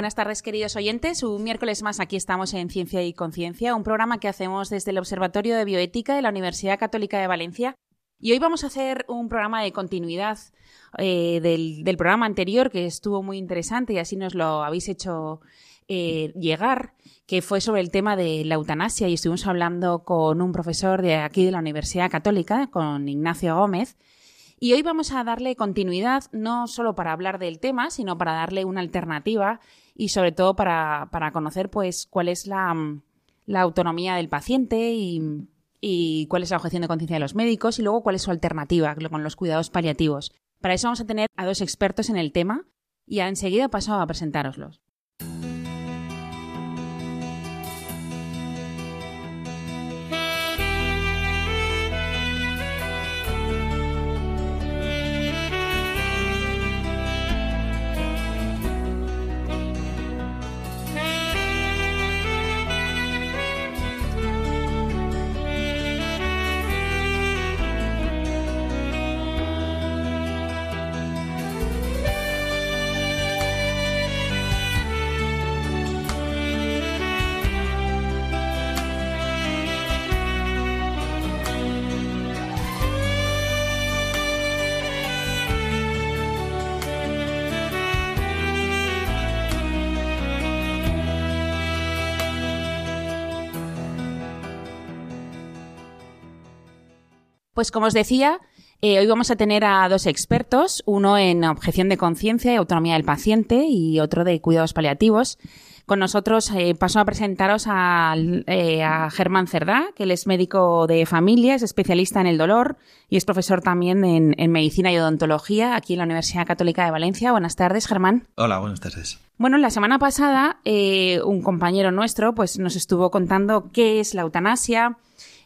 Buenas tardes, queridos oyentes. Un miércoles más aquí estamos en Ciencia y Conciencia, un programa que hacemos desde el Observatorio de Bioética de la Universidad Católica de Valencia. Y hoy vamos a hacer un programa de continuidad eh, del, programa anterior, que estuvo muy interesante y así nos lo habéis hecho eh, llegar, que fue sobre el tema de la eutanasia y estuvimos hablando con un profesor de aquí de la Universidad Católica, con Ignacio Gómez. Y hoy vamos a darle continuidad no solo para hablar del tema, sino para darle una alternativa y sobre todo para, conocer pues cuál es la, autonomía del paciente y, cuál es la objeción de conciencia de los médicos y luego cuál es su alternativa con los cuidados paliativos. Para eso vamos a tener a dos expertos en el tema y enseguida paso a presentároslos. Pues como os decía, eh, hoy vamos a tener a dos expertos, uno en objeción de conciencia y autonomía del paciente y otro de cuidados paliativos. Con nosotros eh, paso a presentaros eh, a, Germán Cerdá, que él es médico de familia, es especialista en el dolor y es profesor también en, en, medicina y odontología aquí en la Universidad Católica de Valencia. Buenas tardes, Germán. Hola, buenas tardes. Bueno, la semana pasada un compañero nuestro pues, nos estuvo contando qué es la eutanasia,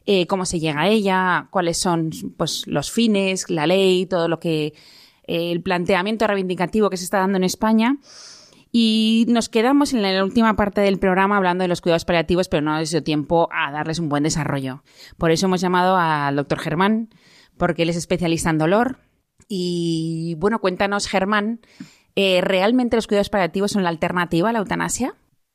eh, cómo se llega a ella, cuáles son pues, los fines, la ley, todo lo que eh, el planteamiento reivindicativo que se está dando en España. Y nos quedamos en la última parte del programa hablando de los cuidados paliativos, pero no ha sido tiempo a darles un buen desarrollo. Por eso hemos llamado al doctor Germán, porque él es especialista en dolor. Y bueno, cuéntanos, Germán, eh, ¿realmente los cuidados paliativos son la alternativa a la eutanasia?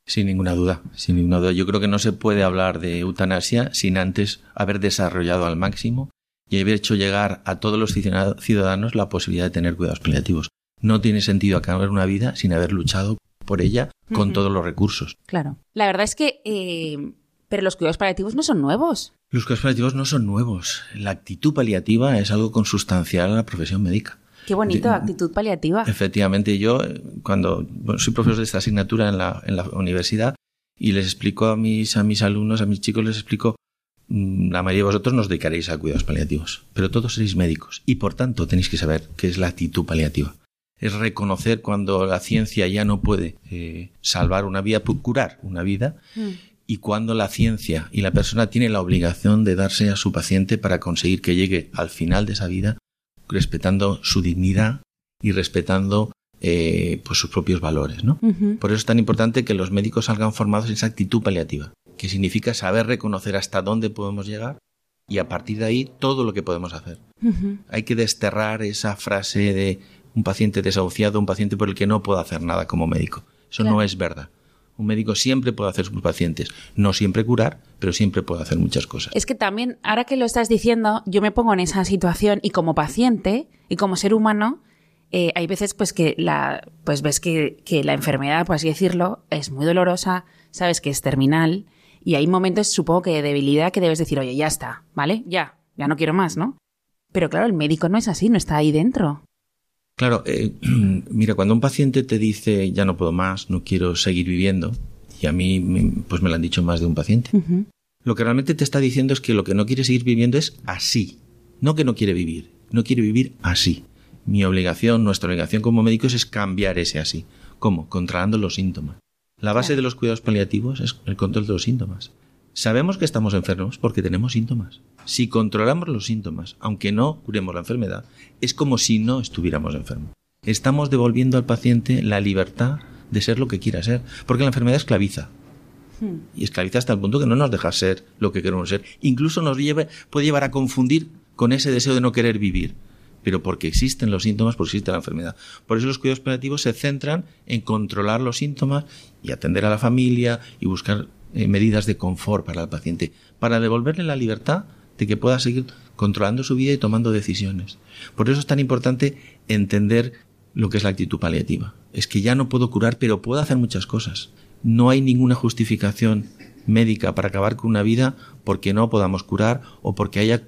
Sin ninguna duda, sin ninguna duda. Yo creo que no se puede hablar de eutanasia sin antes haber desarrollado al máximo y haber hecho llegar a todos los ciudadanos la posibilidad de tener cuidados paliativos. No tiene sentido acabar una vida sin haber luchado por ella con todos los recursos. Claro. La verdad es que... Eh, pero los cuidados paliativos no son nuevos. Los cuidados paliativos no son nuevos. La actitud paliativa es algo consustancial a la profesión médica. Qué bonito, actitud paliativa. Efectivamente, yo cuando soy profesor de esta asignatura en la, en la universidad y les explico a mis, a mis alumnos, a mis chicos, les explico, mm, la mayoría de vosotros nos dedicaréis a cuidados paliativos, pero todos seréis médicos y por tanto tenéis que saber qué es la actitud paliativa. Es reconocer cuando la ciencia ya no puede eh, salvar una vida, curar una vida, mm. y cuando la ciencia y la persona tiene la obligación de darse a su paciente para conseguir que llegue al final de esa vida respetando su dignidad y respetando eh, pues sus propios valores. ¿no? Por eso es tan importante que los médicos salgan formados en esa actitud paliativa, que significa saber reconocer hasta dónde podemos llegar y a partir de ahí todo lo que podemos hacer. Hay que desterrar esa frase de un paciente desahuciado, un paciente por el que no puedo hacer nada como médico. Eso no es verdad. Un médico siempre puede hacer sus pacientes. No siempre curar, pero siempre puede hacer muchas cosas. Es que también, ahora que lo estás diciendo, yo me pongo en esa situación y como paciente y como ser humano, eh, hay veces pues que la, pues ves que, que la enfermedad, por así decirlo, es muy dolorosa, sabes que es terminal y hay momentos, supongo que de debilidad que debes decir, oye, ya está, ¿vale? Ya, ya no quiero más, ¿no? Pero claro, el médico no es así, no está ahí dentro. Claro, eh, mira, cuando un paciente te dice ya no puedo más, no quiero seguir viviendo, y a mí pues me lo han dicho más de un paciente, lo que realmente te está diciendo es que lo que no quiere seguir viviendo es así, no que no quiere vivir, no quiere vivir así. Mi obligación, nuestra obligación como médicos es cambiar ese así. ¿Cómo? Controlando los síntomas. La base de los cuidados paliativos es el control de los síntomas. Sabemos que estamos enfermos porque tenemos síntomas. Si controlamos los síntomas, aunque no curemos la enfermedad, es como si no estuviéramos enfermos. Estamos devolviendo al paciente la libertad de ser lo que quiera ser, porque la enfermedad esclaviza. Hmm. Y esclaviza hasta el punto que no nos deja ser lo que queremos ser. Incluso nos puede llevar a confundir con ese deseo de no querer vivir. Pero porque existen los síntomas, porque existe la enfermedad. Por eso los cuidados paliativos se centran en controlar los síntomas y atender a la familia y buscar eh, medidas de confort para el paciente, para devolverle la libertad de que pueda seguir controlando su vida y tomando decisiones. Por eso es tan importante entender lo que es la actitud paliativa. Es que ya no puedo curar, pero puedo hacer muchas cosas. No hay ninguna justificación médica para acabar con una vida porque no podamos curar o porque haya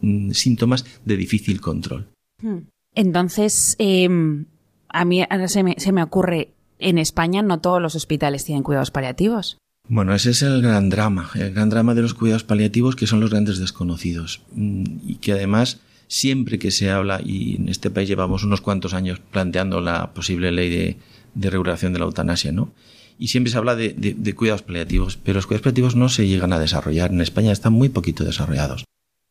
mm, síntomas de difícil control. Hmm. Entonces, em, a mí se me, se me ocurre, en España no todos los hospitales tienen cuidados paliativos. Bueno, ese es el gran drama, el gran drama de los cuidados paliativos que son los grandes desconocidos mm, y que además siempre que se habla, y en este país llevamos unos cuantos años planteando la posible ley de, regulación de la eutanasia, ¿no? Y siempre se habla de, cuidados paliativos, pero los cuidados paliativos no se llegan a desarrollar. En España están muy poquito desarrollados.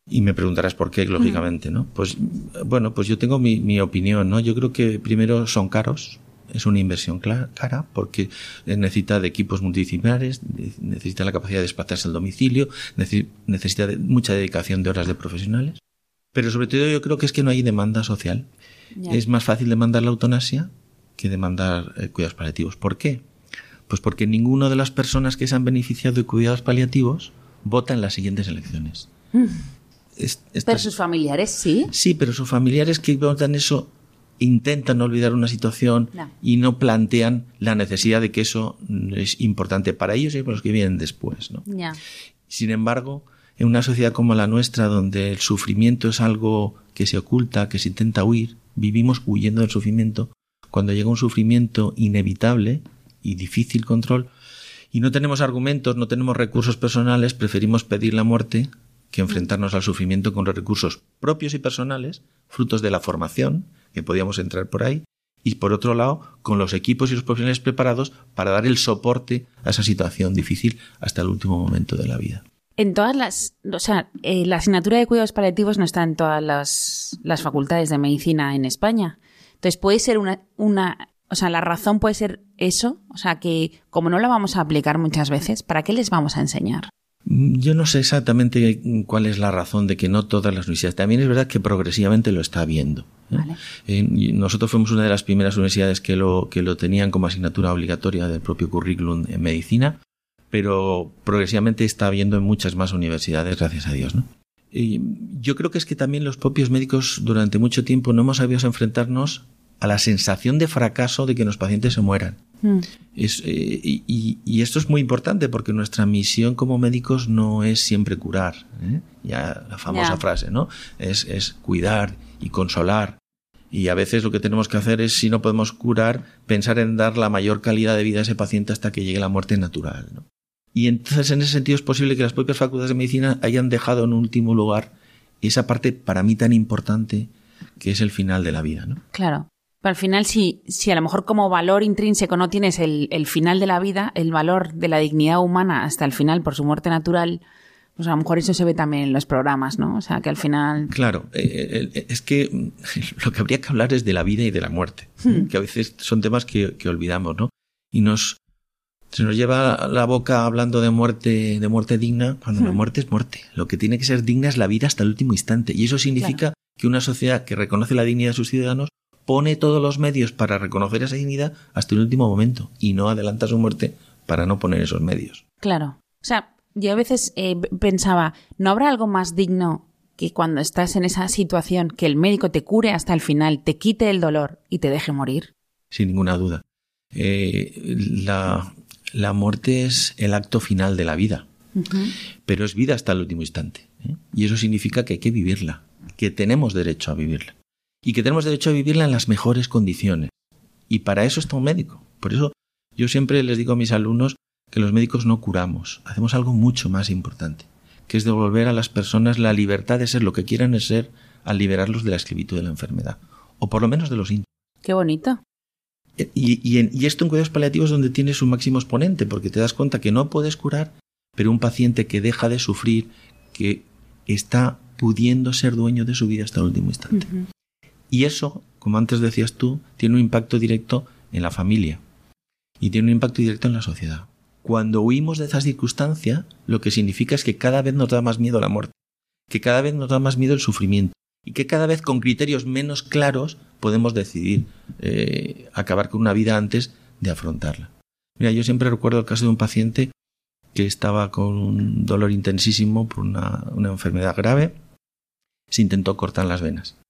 Y me preguntarás por qué, lógicamente, ¿no? Pues, bueno, pues yo tengo mi, mi opinión, ¿no? Yo creo que primero son caros, es una inversión cara porque necesita de equipos multidisciplinares, necesita la capacidad de desplazarse al domicilio, necesita de mucha dedicación de horas de profesionales. Pero sobre todo yo creo que es que no hay demanda social. Es más fácil demandar la eutanasia que demandar eh, cuidados paliativos. ¿Por qué? Pues porque ninguna de las personas que se han beneficiado de cuidados paliativos vota en las siguientes elecciones. Mm. pero sus familiares sí. Sí, pero sus familiares que votan eso intentan olvidar una situación y no plantean la necesidad de que eso es importante para ellos y para los que vienen después. ¿no? Sin embargo, en una sociedad como la nuestra, donde el sufrimiento es algo que se oculta, que se intenta huir, vivimos huyendo del sufrimiento. Cuando llega un sufrimiento inevitable y difícil control, y no tenemos argumentos, no tenemos recursos personales, preferimos pedir la muerte que enfrentarnos al sufrimiento con los recursos propios y personales, frutos de la formación, que podíamos entrar por ahí, y por otro lado, con los equipos y los profesionales preparados para dar el soporte a esa situación difícil hasta el último momento de la vida. En todas las, o sea, eh, la asignatura de cuidados paliativos no está en todas las, las, facultades de medicina en España. Entonces puede ser una, una, o sea, la razón puede ser eso, o sea, que como no la vamos a aplicar muchas veces, ¿para qué les vamos a enseñar? Yo no sé exactamente cuál es la razón de que no todas las universidades. También es verdad que progresivamente lo está viendo. ¿eh? nosotros fuimos una de las primeras universidades que lo, que lo tenían como asignatura obligatoria del propio currículum en medicina, pero progresivamente está habiendo en muchas más universidades, gracias a Dios. ¿no? Yo creo que es que también los propios médicos durante mucho tiempo no hemos sabido enfrentarnos a la sensación de fracaso de que los pacientes se mueran. Mm. Es, eh, y, esto es muy importante porque nuestra misión como médicos no es siempre curar, ¿eh? ya la famosa frase, ¿no? Es, es cuidar y consolar. Y a veces lo que tenemos que hacer es, si no podemos curar, pensar en dar la mayor calidad de vida a ese paciente hasta que llegue la muerte natural. ¿no? Y entonces, en ese sentido, es posible que las propias facultades de medicina hayan dejado en último lugar esa parte para mí tan importante que es el final de la vida. ¿no? Claro. Pero al final, si, si a lo mejor como valor intrínseco no tienes el, el, final de la vida, el valor de la dignidad humana hasta el final por su muerte natural, pues a lo mejor eso se ve también en los programas, ¿no? O sea, que al final... Claro, eh, eh, eh, es que lo que habría que hablar es de la vida y de la muerte, hmm. que a veces son temas que, que, olvidamos, ¿no? Y nos... Se nos lleva la boca hablando de muerte, de muerte digna, cuando la hmm. muerte es muerte. Lo que tiene que ser digna es la vida hasta el último instante. Y eso significa que una sociedad que reconoce la dignidad de sus ciudadanos pone todos los medios para reconocer esa dignidad hasta el último momento y no adelanta su muerte para no poner esos medios. Claro. O sea, yo a veces eh, pensaba, ¿no habrá algo más digno que cuando estás en esa situación que el médico te cure hasta el final, te quite el dolor y te deje morir? Sin ninguna duda. Eh, la, la, muerte es el acto final de la vida, pero es vida hasta el último instante. ¿eh? Y eso significa que hay que vivirla, que tenemos derecho a vivirla y que tenemos derecho a vivirla en las mejores condiciones. Y para eso está un médico. Por eso yo siempre les digo a mis alumnos que los médicos no curamos, hacemos algo mucho más importante, que es devolver a las personas la libertad de ser lo que quieran ser al liberarlos de la esclavitud de la enfermedad, o por lo menos de los síntomas. Qué bonito. Y, esto en cuidados paliativos es donde tiene su máximo exponente, porque te das cuenta que no puedes curar, pero un paciente que deja de sufrir, que está pudiendo ser dueño de su vida hasta el último instante. Y eso, como antes decías tú, tiene un impacto directo en la familia y tiene un impacto directo en la sociedad. Cuando huimos de esa circunstancia, lo que significa es que cada vez nos da más miedo la muerte, que cada vez nos da más miedo el sufrimiento y que cada vez con criterios menos claros podemos decidir eh, acabar con una vida antes de afrontarla. Mira, yo siempre recuerdo el caso de un paciente que estaba con un dolor intensísimo por una, una enfermedad grave, se intentó cortar las venas.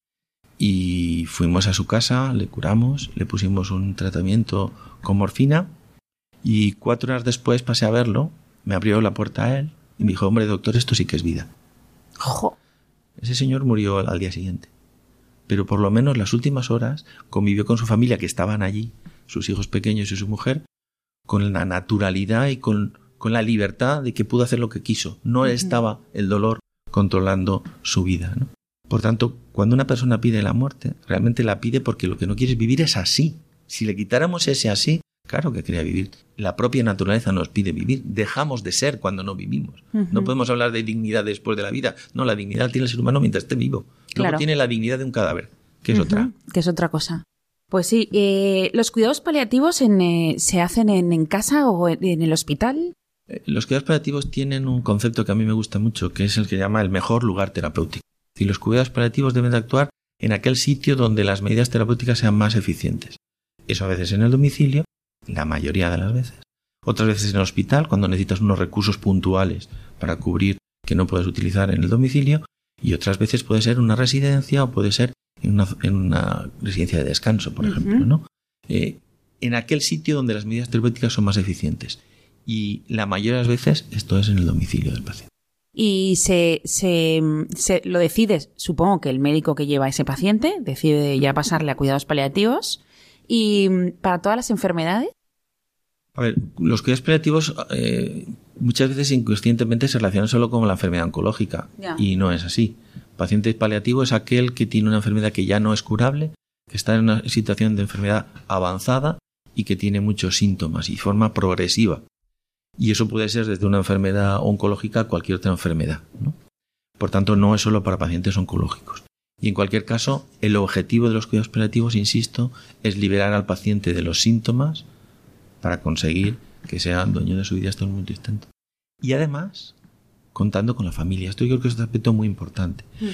Y fuimos a su casa, le curamos, le pusimos un tratamiento con morfina y cuatro horas después pasé a verlo, me abrió la puerta a él y me dijo, hombre doctor, esto sí que es vida. Ese señor murió al día siguiente. Pero por lo menos las últimas horas convivió con su familia que estaban allí, sus hijos pequeños y su mujer, con la naturalidad y con, con la libertad de que pudo hacer lo que quiso. No estaba el dolor controlando su vida. Por tanto, cuando una persona pide la muerte, realmente la pide porque lo que no quiere vivir es así. Si le quitáramos ese así, Claro que quería vivir. La propia naturaleza nos pide vivir. Dejamos de ser cuando no vivimos. No podemos hablar de dignidad después de la vida. No, la dignidad tiene el ser humano mientras esté vivo. Luego tiene la dignidad de un cadáver, que es otra. Que es otra cosa. Pues sí, eh, ¿los cuidados paliativos eh, se hacen en, casa o en, el hospital? Eh, los cuidados paliativos tienen un concepto que a mí me gusta mucho, que es el que llama el mejor lugar terapéutico. Y los cuidados paliativos deben de actuar en aquel sitio donde las medidas terapéuticas sean más eficientes. Eso a veces en el domicilio la mayoría de las veces. Otras veces en el hospital, cuando necesitas unos recursos puntuales para cubrir que no puedes utilizar en el domicilio, y otras veces puede ser una residencia o puede ser en una, residencia de descanso, por ejemplo, ¿no? Eh, en aquel sitio donde las medidas terapéuticas son más eficientes. Y la mayoría de las veces esto es en el domicilio del paciente. Y se, se, se, lo decides, supongo que el médico que lleva a ese paciente decide ya pasarle a cuidados paliativos y mm, para todas las enfermedades. A ver, los cuidados paliativos eh, muchas veces inconscientemente se relacionan solo con la enfermedad oncológica y no es así. Paciente paliativo es aquel que tiene una enfermedad que ya no es curable, que está en una situación de enfermedad avanzada y que tiene muchos síntomas y forma progresiva. Y eso puede ser desde una enfermedad oncológica a cualquier otra enfermedad. Por tanto, no es solo para pacientes oncológicos. Y en cualquier caso, el objetivo de los cuidados paliativos, insisto, es liberar al paciente de los síntomas para conseguir que sea dueño de su vida hasta el momento instante. Y además, contando con la familia. Esto yo creo que es un aspecto muy importante. Mm.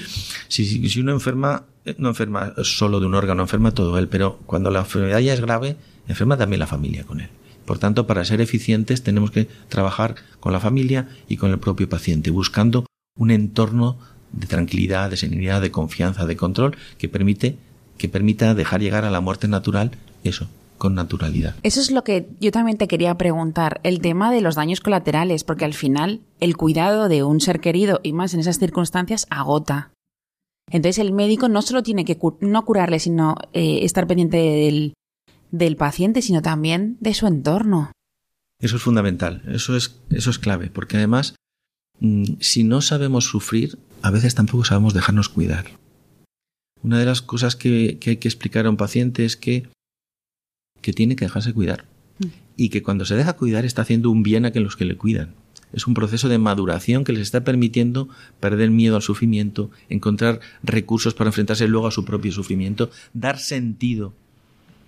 Si, si, uno enferma, eh, no enferma solo de un órgano, enferma todo él, pero cuando la enfermedad ya es grave, enferma también la familia con él. Por tanto, para ser eficientes tenemos que trabajar con la familia y con el propio paciente, buscando un entorno de tranquilidad, de serenidad, de confianza, de control, que permite que permita dejar llegar a la muerte natural eso, con naturalidad. Eso es lo que yo también te quería preguntar, el tema de los daños colaterales, porque al final el cuidado de un ser querido y más en esas circunstancias agota. Entonces el médico no solo tiene que no curarle, sino eh, estar pendiente del, del paciente, sino también de su entorno. Eso es fundamental, eso es, eso es clave, porque además, mm, si no sabemos sufrir, a veces tampoco sabemos dejarnos cuidar. Una de las cosas que, hay que explicar a un paciente es que, que tiene que dejarse cuidar mm. y que cuando se deja cuidar está haciendo un bien a los que le cuidan. Es un proceso de maduración que les está permitiendo perder miedo al sufrimiento, encontrar recursos para enfrentarse luego a su propio sufrimiento, dar sentido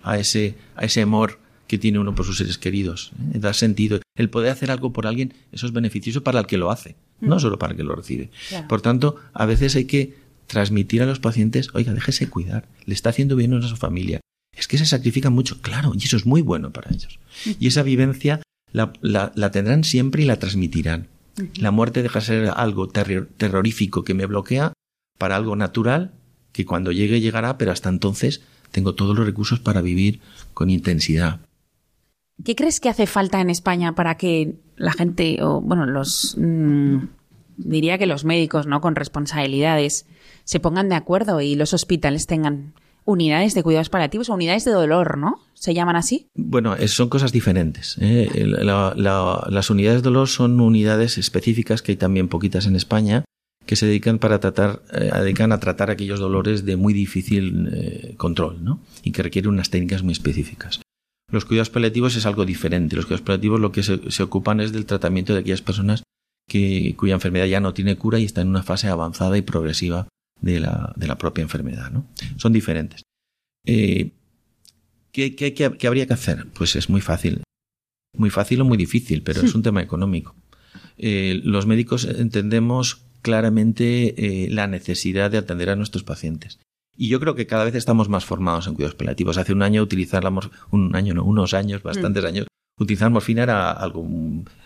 a ese, a ese amor que tiene uno por sus seres queridos, ¿eh? dar sentido. El poder hacer algo por alguien, eso es beneficioso para el que lo hace no solo para el que lo recibe. Por tanto, a veces hay que transmitir a los pacientes, oiga, déjese cuidar, le está haciendo bien a su familia. Es que se sacrifican mucho, claro, y eso es muy bueno para ellos. Y esa vivencia la, la, tendrán siempre y la transmitirán. La muerte deja de ser algo terrorífico que me bloquea para algo natural que cuando llegue llegará, pero hasta entonces tengo todos los recursos para vivir con intensidad. ¿Qué crees que hace falta en España para que la gente, o bueno, los. Mm, diría que los médicos, ¿no? Con responsabilidades, se pongan de acuerdo y los hospitales tengan unidades de cuidados paliativos o unidades de dolor, ¿no? ¿Se llaman así? Bueno, son cosas diferentes. ¿eh? las unidades de dolor son unidades específicas que hay también poquitas en España que se dedican para tratar, eh, dedican a tratar aquellos dolores de muy difícil eh, control, ¿no? Y que requieren unas técnicas muy específicas. Los cuidados paliativos es algo diferente. Los cuidados paliativos lo que se, ocupan es del tratamiento de aquellas personas que, cuya enfermedad ya no tiene cura y está en una fase avanzada y progresiva de la, de la propia enfermedad. ¿no? Son diferentes. Eh, ¿qué, qué, qué, habría que hacer? Pues es muy fácil. Muy fácil o muy difícil, pero es un tema económico. Eh, los médicos entendemos claramente eh, la necesidad de atender a nuestros pacientes. Y yo creo que cada vez estamos más formados en cuidados paliativos. Hace un año utilizábamos, un año no, unos años, bastantes mm. años, utilizar morfina era algo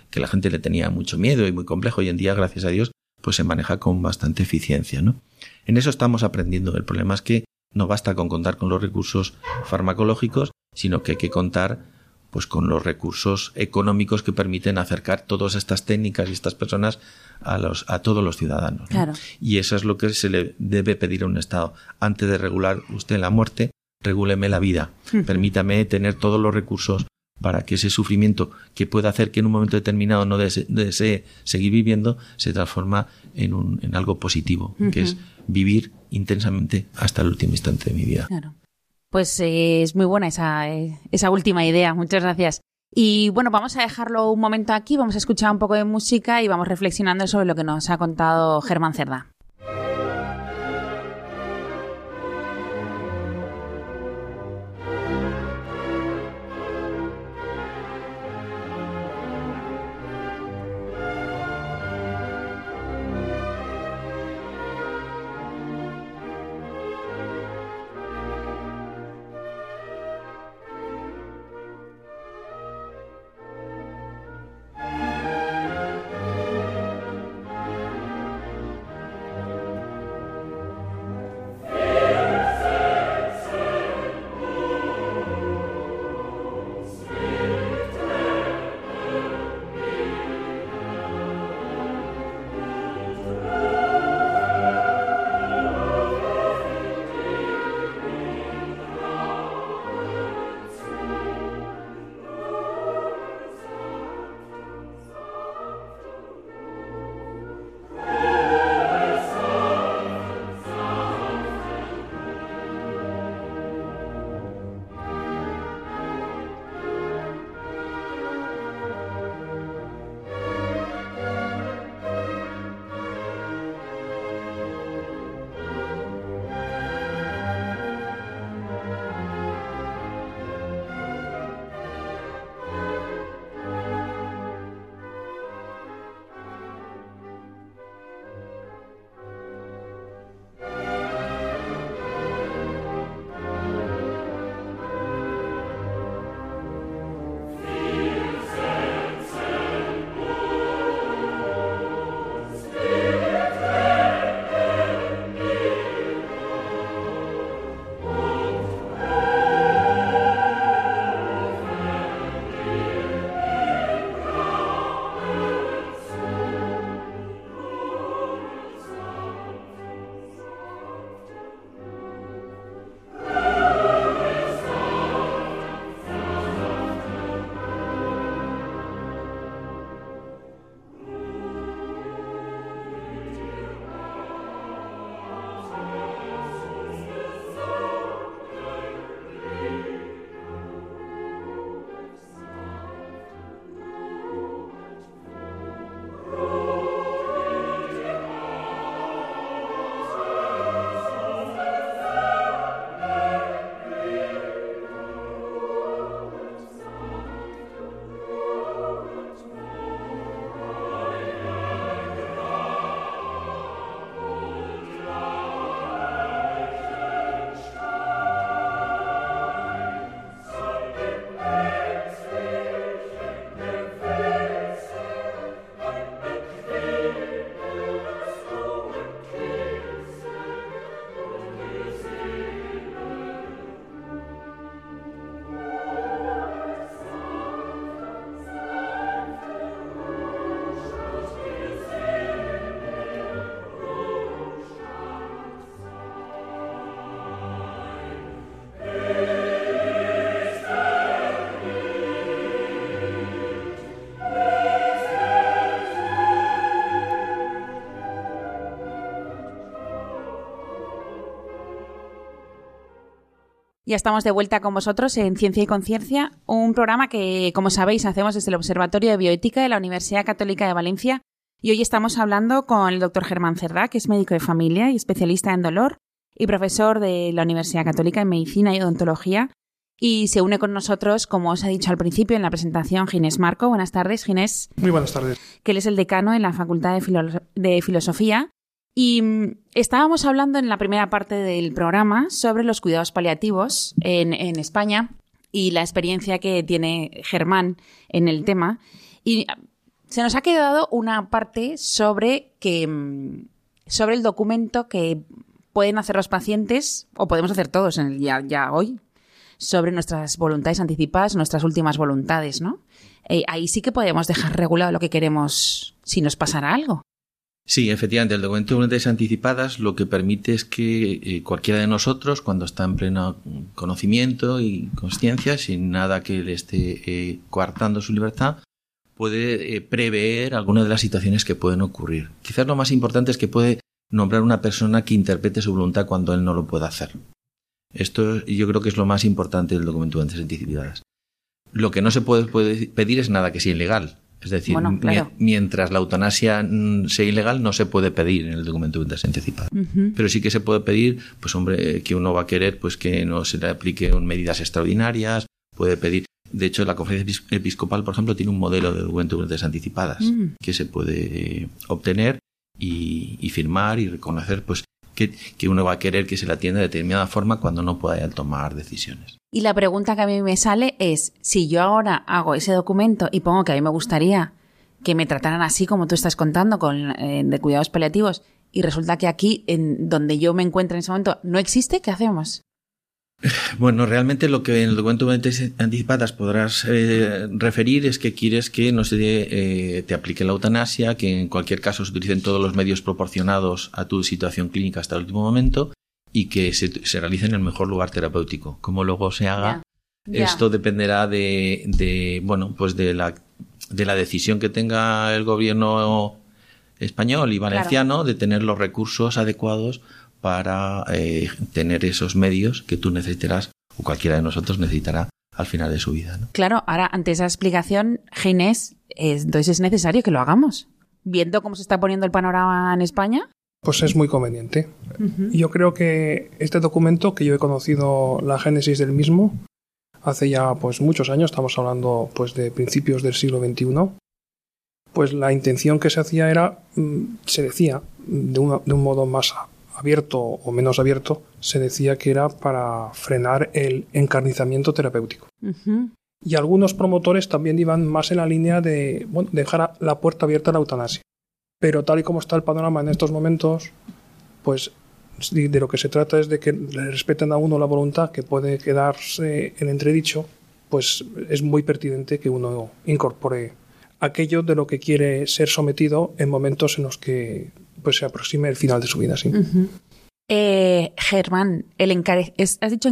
que la gente le tenía mucho miedo y muy complejo. Hoy en día, gracias a Dios, pues se maneja con bastante eficiencia, ¿no? En eso estamos aprendiendo. El problema es que no basta con contar con los recursos farmacológicos, sino que hay que contar pues con los recursos económicos que permiten acercar todas estas técnicas y estas personas a los a todos los ciudadanos. Y eso es lo que se le debe pedir a un Estado. Antes de regular usted la muerte, regúleme la vida. Permítame tener todos los recursos para que ese sufrimiento que pueda hacer que en un momento determinado no desee, seguir viviendo se transforma en, un, en algo positivo, que es vivir intensamente hasta el último instante de mi vida. Pues eh, es muy buena esa, eh, esa última idea. Muchas gracias. Y bueno, vamos a dejarlo un momento aquí, vamos a escuchar un poco de música y vamos reflexionando sobre lo que nos ha contado Germán Cerda. Ya estamos de vuelta con vosotros en Ciencia y Conciencia, un programa que, como sabéis, hacemos desde el Observatorio de Bioética de la Universidad Católica de Valencia. Y hoy estamos hablando con el doctor Germán Cerdá, que es médico de familia y especialista en dolor y profesor de la Universidad Católica en Medicina y Odontología. Y se une con nosotros, como os he dicho al principio en la presentación, Ginés Marco. Buenas tardes, Ginés. Muy buenas tardes. Que él es el decano en la Facultad de, de Filosofía y mm, estábamos hablando en la primera parte del programa sobre los cuidados paliativos en, España y la experiencia que tiene Germán en el tema. Y ah, se nos ha quedado una parte sobre que mm, sobre el documento que pueden hacer los pacientes, o podemos hacer todos en el ya, ya hoy, sobre nuestras voluntades anticipadas, nuestras últimas voluntades, ¿no? Eh, ahí sí que podemos dejar regulado lo que queremos si nos pasara algo. Sí, efectivamente, el documento de voluntades anticipadas lo que permite es que eh, cualquiera de nosotros, cuando está en pleno conocimiento y conciencia, sin nada que le esté eh, coartando su libertad, puede eh, prever algunas de las situaciones que pueden ocurrir. Quizás lo más importante es que puede nombrar una persona que interprete su voluntad cuando él no lo pueda hacer. Esto yo creo que es lo más importante del documento de voluntades anticipadas. Lo que no se puede pedir es nada que sea ilegal. Es decir, mientras la eutanasia mm, sea ilegal, no se puede pedir en el documento de anticipada. Pero sí que se puede pedir, pues hombre, que uno va a querer pues que no se le apliquen medidas extraordinarias, puede pedir. De hecho, la conferencia episcopal, por ejemplo, tiene un modelo de documento de anticipadas mm. que se puede obtener y, y, firmar y reconocer pues que, uno va a querer que se le atienda de determinada forma cuando no pueda tomar decisiones. Y la pregunta que a mí me sale es, si yo ahora hago ese documento y pongo que a mí me gustaría que me trataran así como tú estás contando, con eh, de cuidados paliativos, y resulta que aquí, en donde yo me encuentro en ese momento, no existe, ¿qué hacemos? Bueno, realmente lo que en el documento de anticipadas podrás eh, referir es que quieres que no se eh, te aplique la eutanasia, que en cualquier caso se utilicen todos los medios proporcionados a tu situación clínica hasta el último momento y que se, se realice en el mejor lugar terapéutico. Como luego se haga, esto dependerá de, de, bueno, pues de la, de la decisión que tenga el gobierno español y valenciano de tener los recursos adecuados para eh, tener esos medios que tú necesitarás o cualquiera de nosotros necesitará al final de su vida. Claro, ahora ante esa explicación, Ginés, entonces es necesario que lo hagamos. Viendo cómo se está poniendo el panorama en España, pues es muy conveniente. Yo creo que este documento, que yo he conocido la génesis del mismo, hace ya pues muchos años, estamos hablando pues de principios del siglo XXI, pues la intención que se hacía era, mm, se decía, de, de un modo más abierto o menos abierto, se decía que era para frenar el encarnizamiento terapéutico. Y algunos promotores también iban más en la línea de dejar la puerta abierta a la eutanasia. Pero tal y como está el panorama en estos momentos, pues de lo que se trata es de que le respeten a uno la voluntad que puede quedarse en entredicho, pues es muy pertinente que uno incorpore aquello de lo que quiere ser sometido en momentos en los que pues, se aproxime el final de su vida. ¿sí? Eh, Germán, el has dicho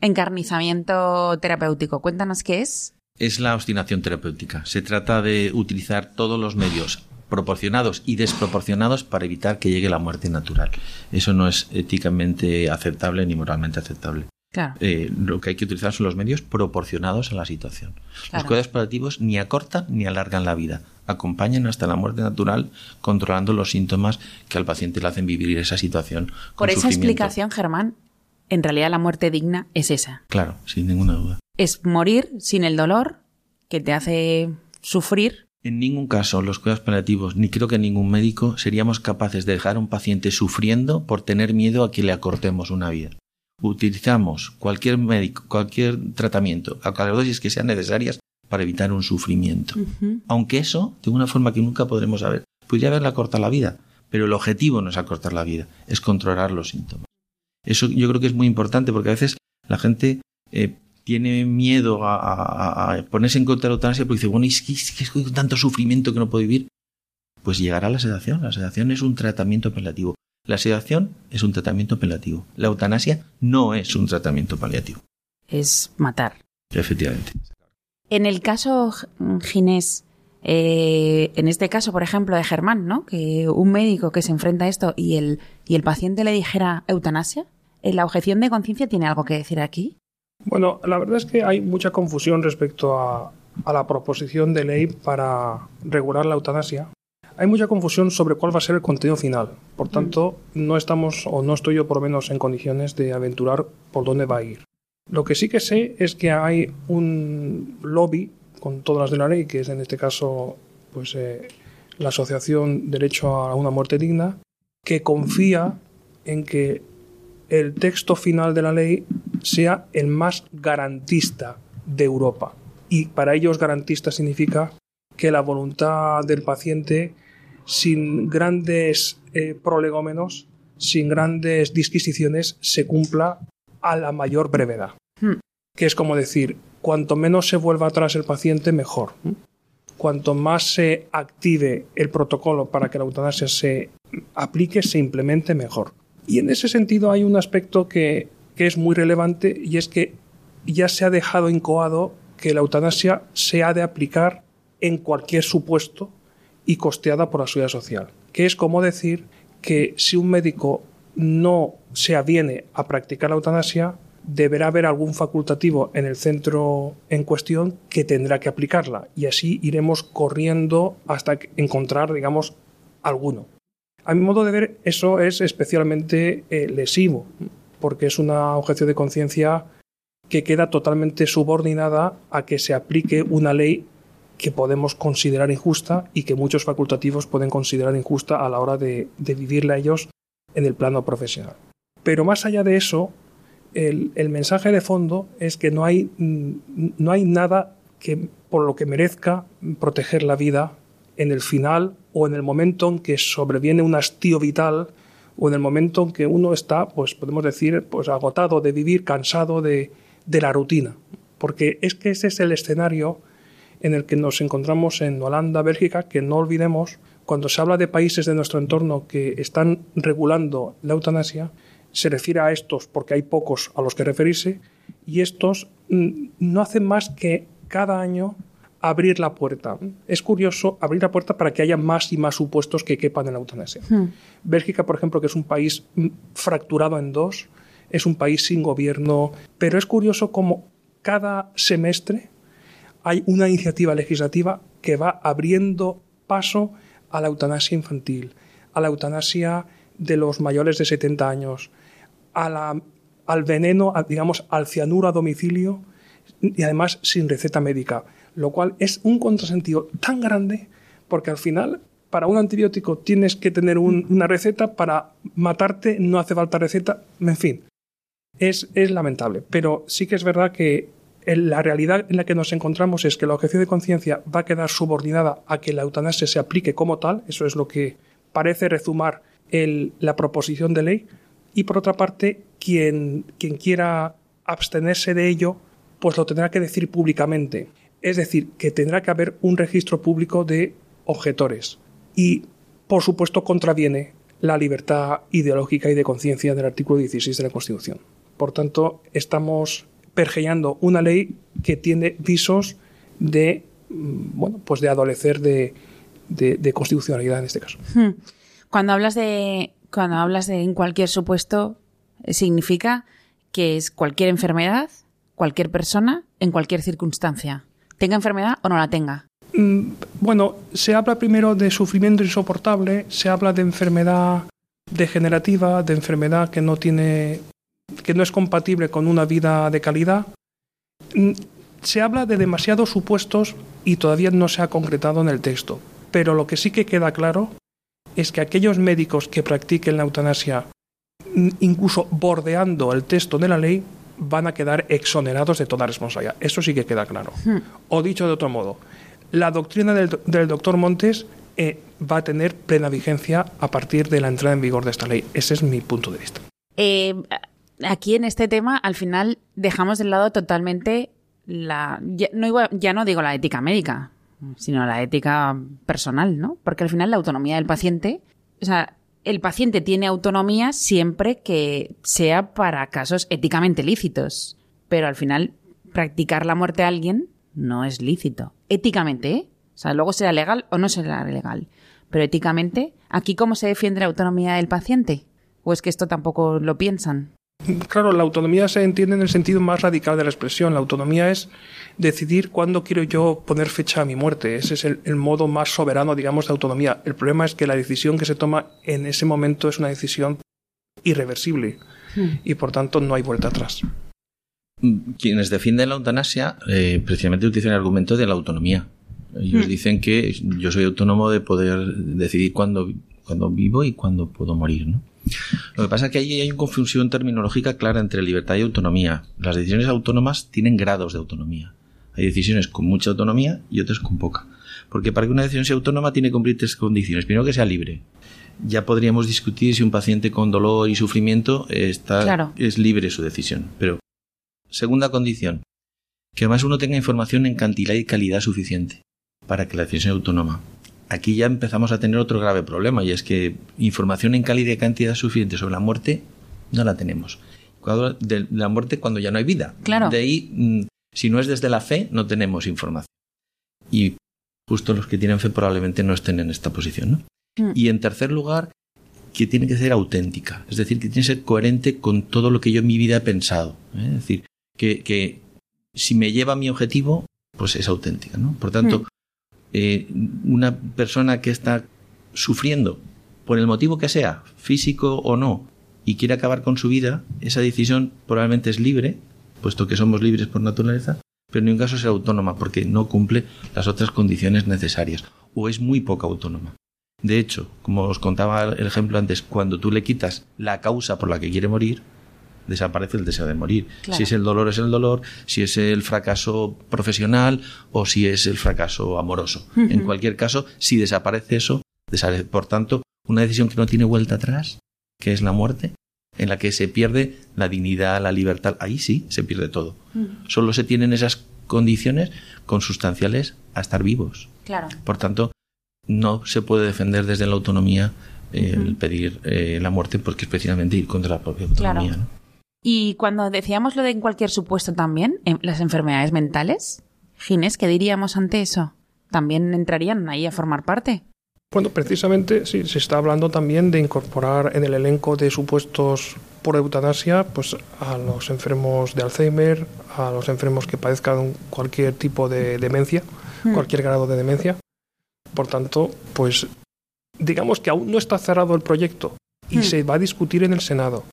encarnizamiento terapéutico. Cuéntanos qué es. Es la obstinación terapéutica. Se trata de utilizar todos los medios proporcionados y desproporcionados para evitar que llegue la muerte natural. Eso no es éticamente aceptable ni moralmente aceptable. Eh, lo que hay que utilizar son los medios proporcionados a la situación. Los cuidados paliativos ni acortan ni alargan la vida, acompañan hasta la muerte natural controlando los síntomas que al paciente le hacen vivir esa situación. Por esa explicación, Germán, en realidad la muerte digna es esa. Claro, sin ninguna duda. Es morir sin el dolor que te hace sufrir en ningún caso los cuidados paliativos, ni creo que ningún médico, seríamos capaces de dejar a un paciente sufriendo por tener miedo a que le acortemos una vida. Utilizamos cualquier médico, cualquier tratamiento, a las dosis que sean necesarias para evitar un sufrimiento. Aunque eso, de una forma que nunca podremos saber, podría haberle acortado la vida, pero el objetivo no es acortar la vida, es controlar los síntomas. Eso yo creo que es muy importante porque a veces la gente eh, tiene miedo a, ponerse en contra de la eutanasia porque dice, bueno, es que, es que tanto sufrimiento que no puedo vivir. Pues llegará la sedación. La sedación es un tratamiento paliativo. La sedación es un tratamiento paliativo. La eutanasia no es un tratamiento paliativo. Es matar. Efectivamente. En el caso Ginés, eh, en este caso, por ejemplo, de Germán, ¿no? Que un médico que se enfrenta a esto y el, y el paciente le dijera eutanasia, ¿La objeción de conciencia tiene algo que decir aquí? Bueno, la verdad es que hay mucha confusión respecto a, a la proposición de ley para regular la eutanasia. Hay mucha confusión sobre cuál va a ser el contenido final. Por mm. tanto, no estamos, o no estoy yo por lo menos en condiciones de aventurar por dónde va a ir. Lo que sí que sé es que hay un lobby con todas las de la ley, que es en este caso pues, eh, la Asociación Derecho a una Muerte Digna, que confía en que el texto final de la ley sea el más garantista de Europa. Y para ellos garantista significa que la voluntad del paciente, sin grandes eh, prolegómenos, sin grandes disquisiciones, se cumpla a la mayor brevedad. Hmm. Que es como decir, cuanto menos se vuelva atrás el paciente, mejor. Cuanto más se active el protocolo para que la eutanasia se aplique, se implemente, mejor. Y en ese sentido hay un aspecto que, que es muy relevante y es que ya se ha dejado incoado que la eutanasia se ha de aplicar en cualquier supuesto y costeada por la seguridad social. Que es como decir que si un médico no se aviene a practicar la eutanasia, deberá haber algún facultativo en el centro en cuestión que tendrá que aplicarla y así iremos corriendo hasta encontrar, digamos, alguno. A mi modo de ver, eso es especialmente eh, lesivo, porque es una objeción de conciencia que queda totalmente subordinada a que se aplique una ley que podemos considerar injusta y que muchos facultativos pueden considerar injusta a la hora de, de vivirla ellos en el plano profesional. Pero más allá de eso, el, mensaje de fondo es que no hay, no hay nada que, por lo que merezca proteger la vida en el final o en el momento en que sobreviene un hastío vital o en el momento en que uno está, pues podemos decir, pues agotado de vivir, cansado de la rutina. Porque es que ese es el escenario en el que nos encontramos en Holanda, Bélgica, que no olvidemos, cuando se habla de países de nuestro entorno que están regulando la eutanasia, se refiere a estos porque hay pocos a los que referirse y estos mm, no hacen más que cada año abrir la puerta. Es curioso abrir la puerta para que haya más y más supuestos que quepan en la eutanasia. Hmm. Bélgica, por ejemplo, que es un país mm, fracturado en dos, es un país sin gobierno, pero es curioso cómo cada semestre hay una iniciativa legislativa que va abriendo paso a la eutanasia infantil, a la eutanasia de los mayores de 70 años, al veneno, digamos, al cianuro a domicilio y además sin receta médica, lo cual es un contrasentido tan grande porque al final para un antibiótico tienes que tener una receta, para matarte no hace falta receta, en fin, es, es lamentable, pero sí que es verdad que la realidad en la que nos encontramos es que la objeción de conciencia va a quedar subordinada a que la eutanasia se aplique como tal, eso es lo que parece rezumar la proposición de ley, y por otra parte, quien, quien quiera abstenerse de ello, pues lo tendrá que decir públicamente. Es decir, que tendrá que haber un registro público de objetores. Y, por supuesto, contraviene la libertad ideológica y de conciencia del artículo 16 de la Constitución. Por tanto, estamos pergeñando una ley que tiene visos de, mm, bueno, pues de adolecer de, de constitucionalidad en este caso. Hmm. Cuando hablas de cuando hablas de en cualquier supuesto, eh, significa que es cualquier enfermedad, cualquier persona, en cualquier circunstancia, tenga enfermedad o no la tenga. Mm, bueno, se habla primero de sufrimiento insoportable, se habla de enfermedad degenerativa, de enfermedad que no tiene que no es compatible con una vida de calidad. Mm, se habla de demasiados supuestos y todavía no se ha concretado en el texto, pero lo que sí que queda claro es que aquellos médicos que practiquen la eutanasia, incluso bordeando el texto de la ley, van a quedar exonerados de toda responsabilidad. Eso sí que queda claro. Hmm. O dicho de otro modo, la doctrina del, doctor Montes eh, va a tener plena vigencia a partir de la entrada en vigor de esta ley. Ese es mi punto de vista. Eh, aquí en este tema, al final, dejamos de lado totalmente la. no, ya no digo la ética médica, sino la ética personal, ¿no? Porque al final la autonomía del paciente, o sea, el paciente tiene autonomía siempre que sea para casos éticamente lícitos, pero al final practicar la muerte a alguien no es lícito. Éticamente, ¿eh? O sea, luego será legal o no será legal. Pero éticamente, ¿aquí cómo se defiende la autonomía del paciente? ¿O es que esto tampoco lo piensan? Claro, la autonomía se entiende en el sentido más radical de la expresión. La autonomía es decidir cuándo quiero yo poner fecha a mi muerte. Ese es el, modo más soberano, digamos, de autonomía. El problema es que la decisión que se toma en ese momento es una decisión irreversible hmm. y por tanto no hay vuelta atrás. Quienes defienden la eutanasia eh, precisamente utilizan el argumento de la autonomía. Ellos hmm. dicen que yo soy autónomo de poder decidir cuándo, cuándo vivo y cuándo puedo morir. ¿no? Lo que pasa es que ahí hay una confusión terminológica clara entre libertad y autonomía. Las decisiones autónomas tienen grados de autonomía. Hay decisiones con mucha autonomía y otras con poca. Porque para que una decisión sea autónoma tiene que cumplir tres condiciones. Primero que sea libre. Ya podríamos discutir si un paciente con dolor y sufrimiento está, es libre su decisión. Pero, segunda condición, que además uno tenga información en cantidad y calidad suficiente para que la decisión sea autónoma aquí ya empezamos a tener otro grave problema y es que información en calidad y cantidad suficiente sobre la muerte no la tenemos. De la muerte cuando ya no hay vida. Claro. De ahí, mm, si no es desde la fe, no tenemos información. Y justo los que tienen fe probablemente no estén en esta posición. ¿no? Mm. Y en tercer lugar, que tiene que ser auténtica. Es decir, que tiene que ser coherente con todo lo que yo en mi vida he pensado. ¿eh? Es decir, que, que, si me lleva a mi objetivo, pues es auténtica. ¿no? Por tanto, mm. Eh, una persona que está sufriendo por el motivo que sea, físico o no, y quiere acabar con su vida, esa decisión probablemente es libre, puesto que somos libres por naturaleza, pero en ningún caso es autónoma porque no cumple las otras condiciones necesarias o es muy poco autónoma. De hecho, como os contaba el ejemplo antes, cuando tú le quitas la causa por la que quiere morir, desaparece el deseo de morir. Si es el dolor, es el dolor, si es el fracaso profesional o si es el fracaso amoroso. En cualquier caso, si desaparece eso, desaparece. por tanto, una decisión que no tiene vuelta atrás, que es la muerte, en la que se pierde la dignidad, la libertad, ahí sí se pierde todo. Solo se tienen esas condiciones consustanciales a estar vivos. Claro. Por tanto, no se puede defender desde la autonomía el pedir eh, la muerte porque especialmente ir contra la propia autonomía. Y cuando decíamos lo de en cualquier supuesto también, en las enfermedades mentales, Ginés, ¿qué diríamos ante eso? ¿También entrarían ahí a formar parte? Bueno, precisamente sí, se está hablando también de incorporar en el elenco de supuestos por eutanasia pues, a los enfermos de Alzheimer, a los enfermos que padezcan cualquier tipo de demencia, hmm. cualquier grado de demencia. Por tanto, pues digamos que aún no está cerrado el proyecto y hmm. se va a discutir en el Senado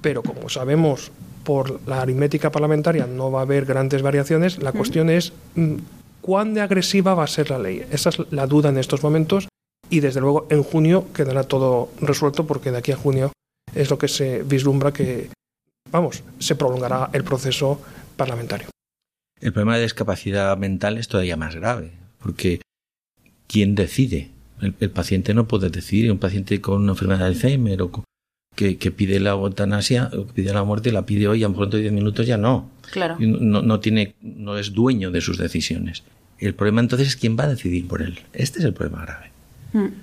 pero como sabemos por la aritmética parlamentaria no va a haber grandes variaciones, la cuestión es mm, cuán de agresiva va a ser la ley. Esa es la duda en estos momentos y desde luego en junio quedará todo resuelto porque de aquí a junio es lo que se vislumbra que, vamos, se prolongará el proceso parlamentario. El problema de discapacidad mental es todavía más grave porque ¿quién decide? El, paciente no puede decidir, un paciente con una enfermedad de Alzheimer o con, que, pide la eutanasia, pide la muerte, la pide hoy, a lo mejor de 10 minutos ya no. Claro. No, no, tiene, no es dueño de sus decisiones. El problema entonces es quién va a decidir por él. Este es el problema grave. Hmm.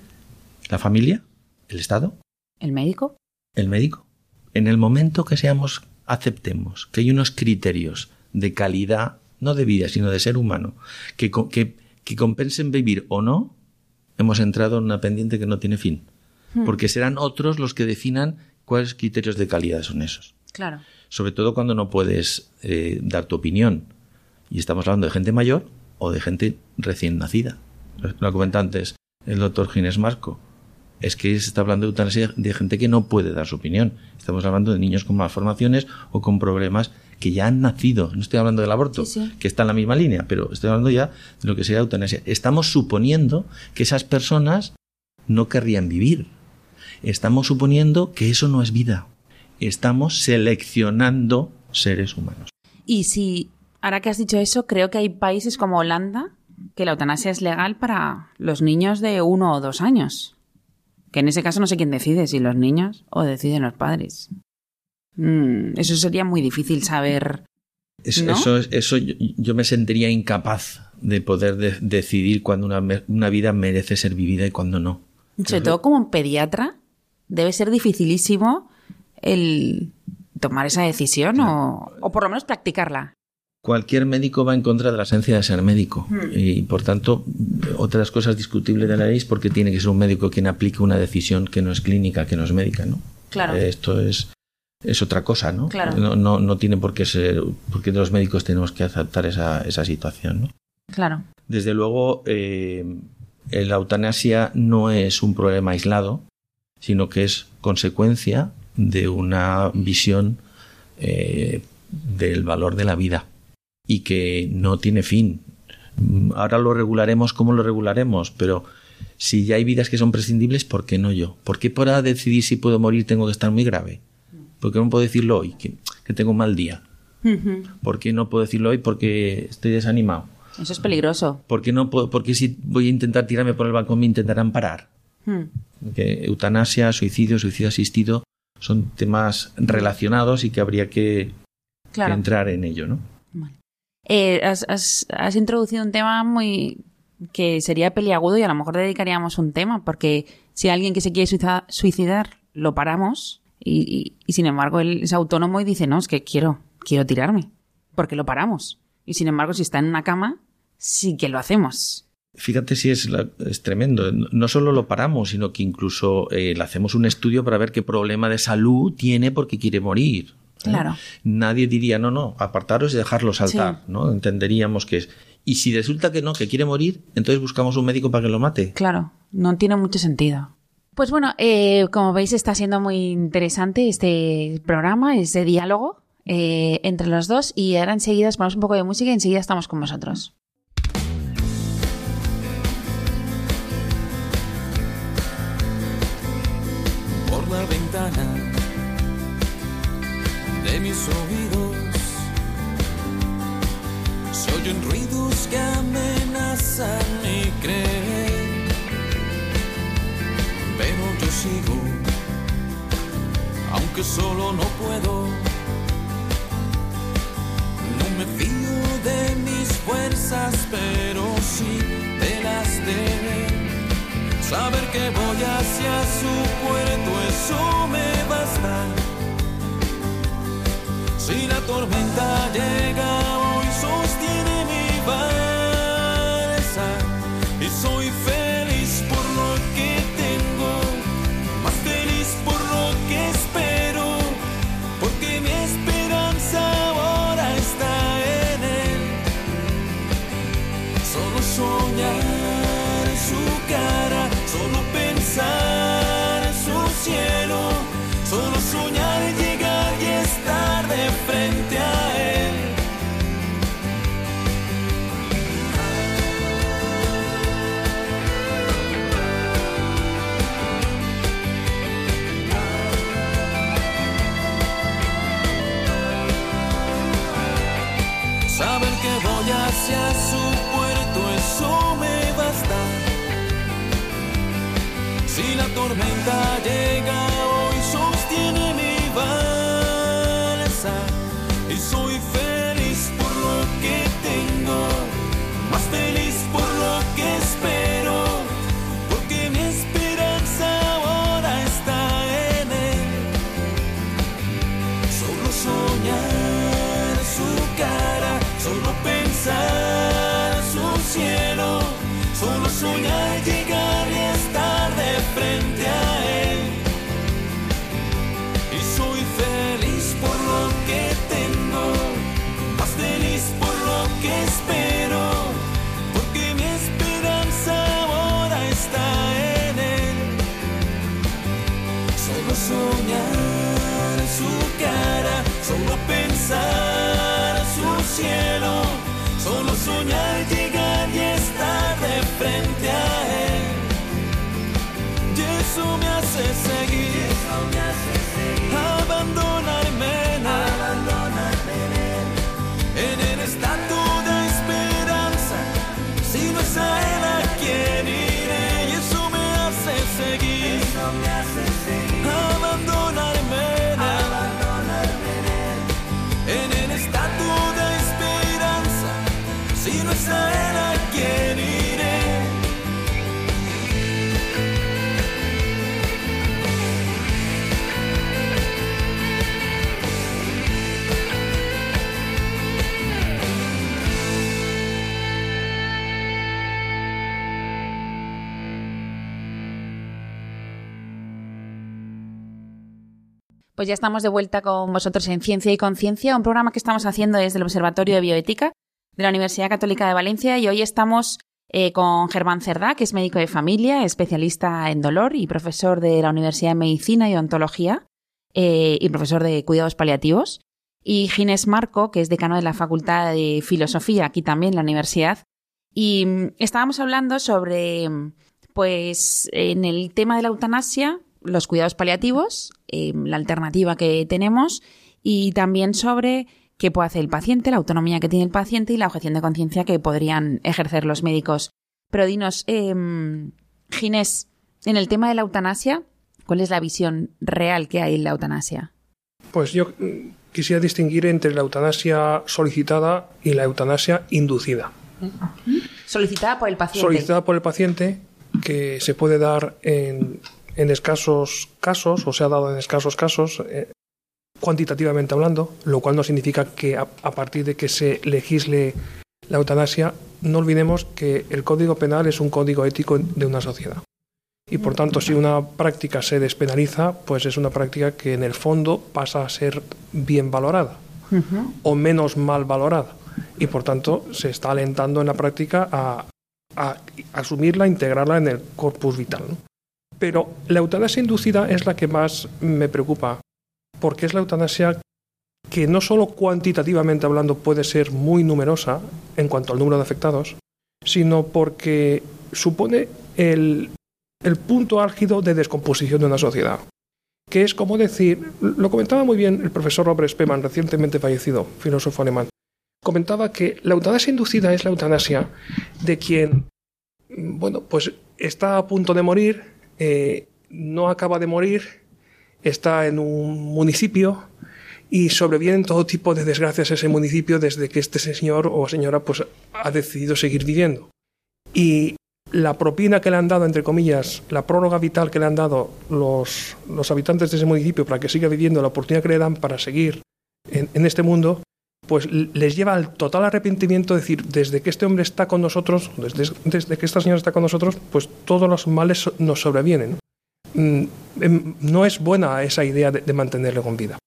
¿La familia? ¿El Estado? ¿El médico? El médico. En el momento que seamos, aceptemos que hay unos criterios de calidad, no de vida, sino de ser humano, que, que, que compensen vivir o no, hemos entrado en una pendiente que no tiene fin. Hmm. porque serán otros los que definan cuáles criterios de calidad son esos. Claro. Sobre todo cuando no puedes eh, dar tu opinión. Y estamos hablando de gente mayor o de gente recién nacida. Lo comentaba antes el doctor Ginés Marco. Es que se está hablando de de gente que no puede dar su opinión. Estamos hablando de niños con malformaciones o con problemas que ya han nacido. No estoy hablando del aborto, que está en la misma línea, pero estoy hablando ya de lo que sería eutanasia. Estamos suponiendo que esas personas no querrían vivir estamos suponiendo que eso no es vida. Estamos seleccionando seres humanos. Y si, ahora que has dicho eso, creo que hay países como Holanda que la eutanasia es legal para los niños de uno o dos años. Que en ese caso no sé quién decide, si los niños o deciden los padres. Mm, eso sería muy difícil saber. Eso, eso yo, me sentiría incapaz de poder decidir cuando una, una, vida merece ser vivida y cuando no. Sobre todo como un pediatra, debe ser dificilísimo el tomar esa decisión o, por lo menos practicarla. Cualquier médico va en contra de la esencia de ser médico hmm. y por tanto otras cosas discutibles de la ley es porque tiene que ser un médico quien aplique una decisión que no es clínica, que no es médica, ¿no? Claro. Esto es es otra cosa, ¿no? Claro. No, no, no tiene por qué ser, porque los médicos tenemos que aceptar esa, esa situación, ¿no? Claro. Desde luego, eh, la eutanasia no es un problema aislado, sino que es consecuencia de una visión eh, del valor de la vida y que no tiene fin. Ahora lo regularemos como lo regularemos, pero si ya hay vidas que son prescindibles, ¿por qué no yo? ¿Por qué para decidir si puedo morir tengo que estar muy grave? ¿Por qué no puedo decirlo hoy, que, que tengo un mal día? ¿Por qué no puedo decirlo hoy porque estoy desanimado? Eso es peligroso. ¿Por qué no puedo, porque si voy a intentar tirarme por el balcón me intentarán parar? Hmm. Que eutanasia, suicidio, suicidio asistido son temas relacionados y que habría que, entrar en ello, ¿no? Eh, has, has- has introducido un tema muy que sería peliagudo y a lo mejor dedicaríamos un tema, porque si alguien que se quiere suicidar lo paramos y, y- y sin embargo él es autónomo y dice, no, es que quiero, quiero tirarme, porque lo paramos. Y sin embargo, si está en una cama, sí que lo hacemos. Fíjate si es, la- es tremendo. No solo lo paramos, sino que incluso eh, le hacemos un estudio para ver qué problema de salud tiene porque quiere morir. ¿eh? Claro. Nadie diría, no, no, apartaros y dejarlo saltar, Sí. ¿no? Entenderíamos que es. Y si resulta que no, que quiere morir, entonces buscamos un médico para que lo mate. Claro, no tiene mucho sentido. Pues bueno, eh, como veis está siendo muy interesante este programa, este diálogo entre los dos y ahora enseguida os ponemos un poco de música y enseguida estamos con vosotros. Solo no puedo. No me fío de mis fuerzas, pero sí de las de. Saber que voy hacia su puerto, eso me basta. Si la tormenta llega, Pues ya estamos de vuelta con vosotros en Ciencia y Conciencia, un programa que estamos haciendo desde el Observatorio de Bioética de la Universidad Católica de Valencia y hoy estamos eh, con Germán Cerdá, que es médico de familia, especialista en dolor y profesor de la Universidad de Medicina y Odontología eh, y profesor de cuidados paliativos, y Ginés Marco, que es decano de la Facultad de Filosofía aquí también en la universidad. Y mm, estábamos hablando sobre, pues, en el tema de la eutanasia, los cuidados paliativos, eh, la alternativa que tenemos y también sobre qué puede hacer el paciente, la autonomía que tiene el paciente y la objeción de conciencia que podrían ejercer los médicos. Pero dinos, eh, Ginés, en el tema de la eutanasia, ¿cuál es la visión real que hay en la eutanasia? Pues yo mm, quisiera distinguir entre la eutanasia solicitada y la eutanasia inducida. Solicitada por el paciente. Solicitada por el paciente, que se puede dar en, en escasos casos, o se ha dado en escasos casos, eh, cuantitativamente hablando, lo cual no significa que a, a partir de que se legisle la eutanasia, no olvidemos que el Código Penal es un código ético de una sociedad. Y por tanto, si una práctica se despenaliza, pues es una práctica que en el fondo pasa a ser bien valorada o menos mal valorada. Y por tanto, se está alentando en la práctica a, a asumirla, integrarla en el corpus vital. ¿no? Pero la eutanasia inducida es la que más me preocupa, porque es la eutanasia que no solo cuantitativamente hablando puede ser muy numerosa en cuanto al número de afectados, sino porque supone el, el punto álgido de descomposición de una sociedad. Que es como decir, lo comentaba muy bien el profesor Robert Spemann, recientemente fallecido, filósofo alemán. Comentaba que la eutanasia inducida es la eutanasia de quien, bueno, pues está a punto de morir, eh, no acaba de morir, está en un municipio y sobrevienen todo tipo de desgracias a ese municipio desde que este señor o señora pues ha decidido seguir viviendo. Y la propina que le han dado, entre comillas, la prórroga vital que le han dado los, los habitantes de ese municipio para que siga viviendo, la oportunidad que le dan para seguir en, en este mundo, pues les lleva al total arrepentimiento, es decir, desde que este hombre está con nosotros, desde, desde que esta señora está con nosotros, pues todos los males nos sobrevienen. Mm, em, No es buena esa idea de, de mantenerle con vida.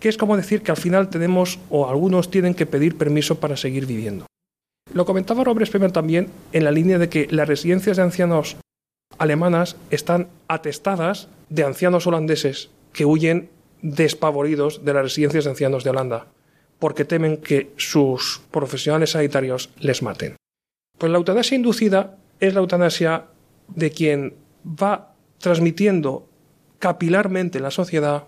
Que es como decir que al final tenemos, o algunos tienen que pedir permiso para seguir viviendo. Lo comentaba Robert Spemann también en la línea de que las residencias de ancianos alemanas están atestadas de ancianos holandeses que huyen despavoridos de las residencias de ancianos de Holanda porque temen que sus profesionales sanitarios les maten. Pues la eutanasia inducida es la eutanasia de quien va transmitiendo capilarmente en la sociedad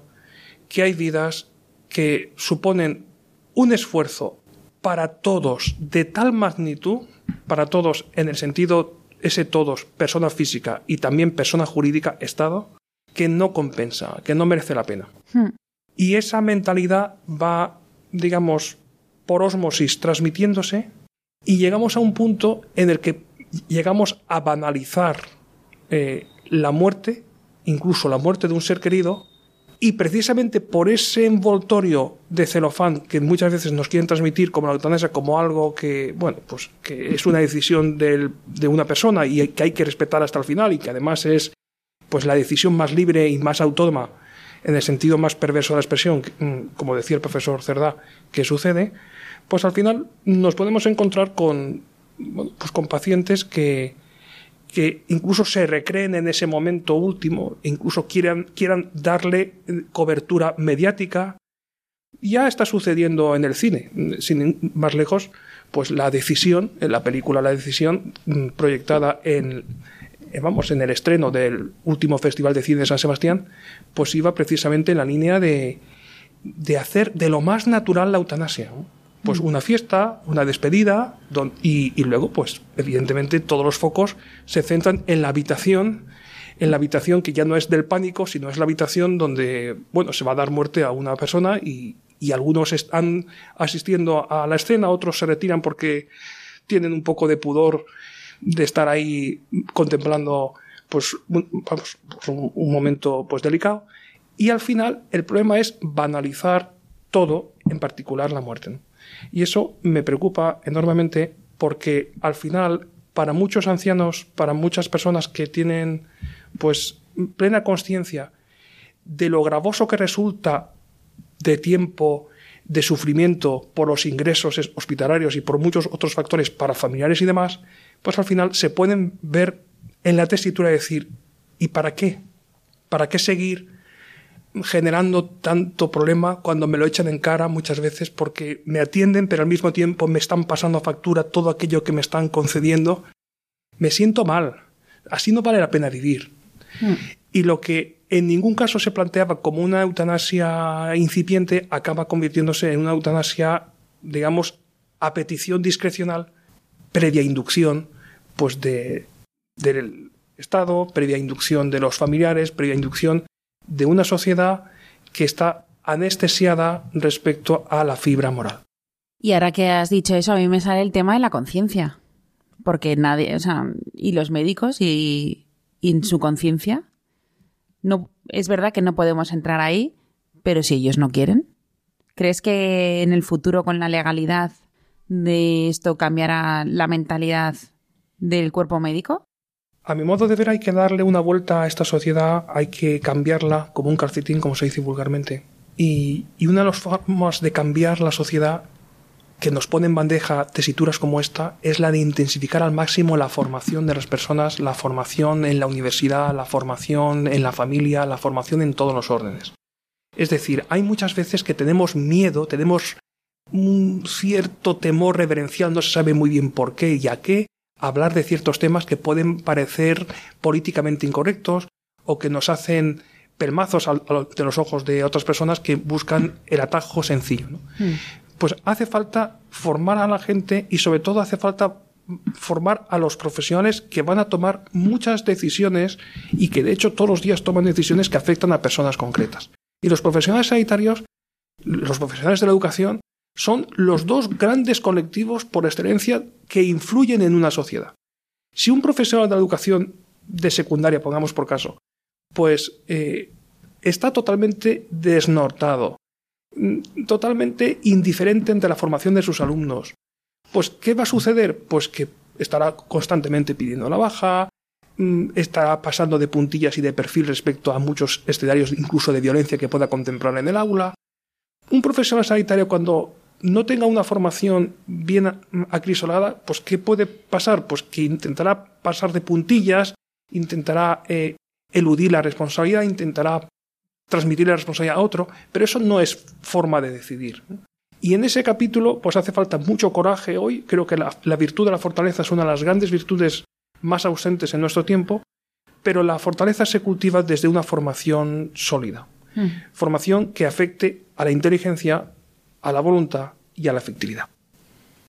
que hay vidas que suponen un esfuerzo para todos de tal magnitud, para todos en el sentido ese todos, persona física y también persona jurídica, Estado, que no compensa, que no merece la pena. Hmm. Y esa mentalidad va, digamos, por osmosis transmitiéndose y llegamos a un punto en el que llegamos a banalizar eh, la muerte, incluso la muerte de un ser querido, y precisamente por ese envoltorio de celofán que muchas veces nos quieren transmitir como la eutanasia como algo que, bueno, pues que es una decisión del- de una persona y que hay que respetar hasta el final y que además es pues la decisión más libre y más autónoma en el sentido más perverso de la expresión, mm, como decía el profesor Cerdá, que sucede, pues al final nos podemos encontrar con, pues con pacientes que, que incluso se recreen en ese momento último, incluso quieran, quieran darle eh, cobertura mediática. Ya está sucediendo en el cine, sin más lejos, pues la decisión, en la película La Decisión, mm, proyectada en, eh, vamos, en el estreno del último Festival de Cine de San Sebastián, pues iba precisamente en la línea de, de hacer de lo más natural la eutanasia. ¿no? Pues una fiesta, una despedida, don- y, y luego, pues, evidentemente, todos los focos se centran en la habitación, en la habitación que ya no es del pánico, sino es la habitación donde, bueno, se va a dar muerte a una persona y, y algunos están asistiendo a la escena, otros se retiran porque tienen un poco de pudor de estar ahí contemplando pues un, vamos, un, momento pues delicado y al final el problema es banalizar todo, en particular la muerte. Y eso me preocupa enormemente porque al final para muchos ancianos, para muchas personas que tienen pues plena conciencia de lo gravoso que resulta de tiempo, de sufrimiento por los ingresos hospitalarios y por muchos otros factores para familiares y demás, pues al final se pueden ver en la tesitura decir, ¿y para qué? ¿Para qué seguir generando tanto problema cuando me lo echan en cara muchas veces porque me atienden pero al mismo tiempo me están pasando a factura todo aquello que me están concediendo? Me siento mal. Así no vale la pena vivir. Mm. Y lo que en ningún caso se planteaba como una eutanasia incipiente acaba convirtiéndose en una eutanasia, digamos, a petición discrecional, previa inducción, pues de, del Estado, previa inducción de los familiares, previa inducción de una sociedad que está anestesiada respecto a la fibra moral. Y ahora que has dicho eso, a mí me sale el tema de la conciencia. Porque nadie, o sea, y los médicos y, y en su conciencia, no, es verdad que no podemos entrar ahí, pero si ellos no quieren. ¿Crees que en el futuro con la legalidad de esto cambiará la mentalidad del cuerpo médico? A mi modo de ver hay que darle una vuelta a esta sociedad, hay que cambiarla como un calcetín, como se dice vulgarmente. Y, una de las formas de cambiar la sociedad que nos pone en bandeja tesituras como esta es la de intensificar al máximo la formación de las personas, la formación en la universidad, la formación en la familia, la formación en todos los órdenes. Es decir, hay muchas veces que tenemos miedo, tenemos un cierto temor reverencial, no se sabe muy bien por qué y a qué, hablar de ciertos temas que pueden parecer políticamente incorrectos o que nos hacen pelmazos de los ojos de otras personas que buscan el atajo sencillo. Hmm. Pues hace falta formar a la gente y sobre todo hace falta formar a los profesionales que van a tomar muchas decisiones y que de hecho todos los días toman decisiones que afectan a personas concretas. Y los profesionales sanitarios, los profesionales de la educación, son los dos grandes colectivos por excelencia que influyen en una sociedad. Si un profesional de la educación de secundaria, pongamos por caso, pues eh, está totalmente desnortado, mm, totalmente indiferente ante la formación de sus alumnos, pues ¿qué va a suceder? Pues que estará constantemente pidiendo la baja, mm, estará pasando de puntillas y de perfil respecto a muchos escenarios incluso de violencia que pueda contemplar en el aula. Un profesional sanitario cuando no tenga una formación bien acrisolada, pues ¿qué puede pasar? Pues que intentará pasar de puntillas, intentará eh, eludir la responsabilidad, intentará transmitir la responsabilidad a otro, pero eso no es forma de decidir. Y en ese capítulo, pues hace falta mucho coraje hoy. Creo que la, virtud de la fortaleza es una de las grandes virtudes más ausentes en nuestro tiempo, pero la fortaleza se cultiva desde una formación sólida. Mm. Formación que afecte a la inteligencia, a la voluntad y a la efectividad.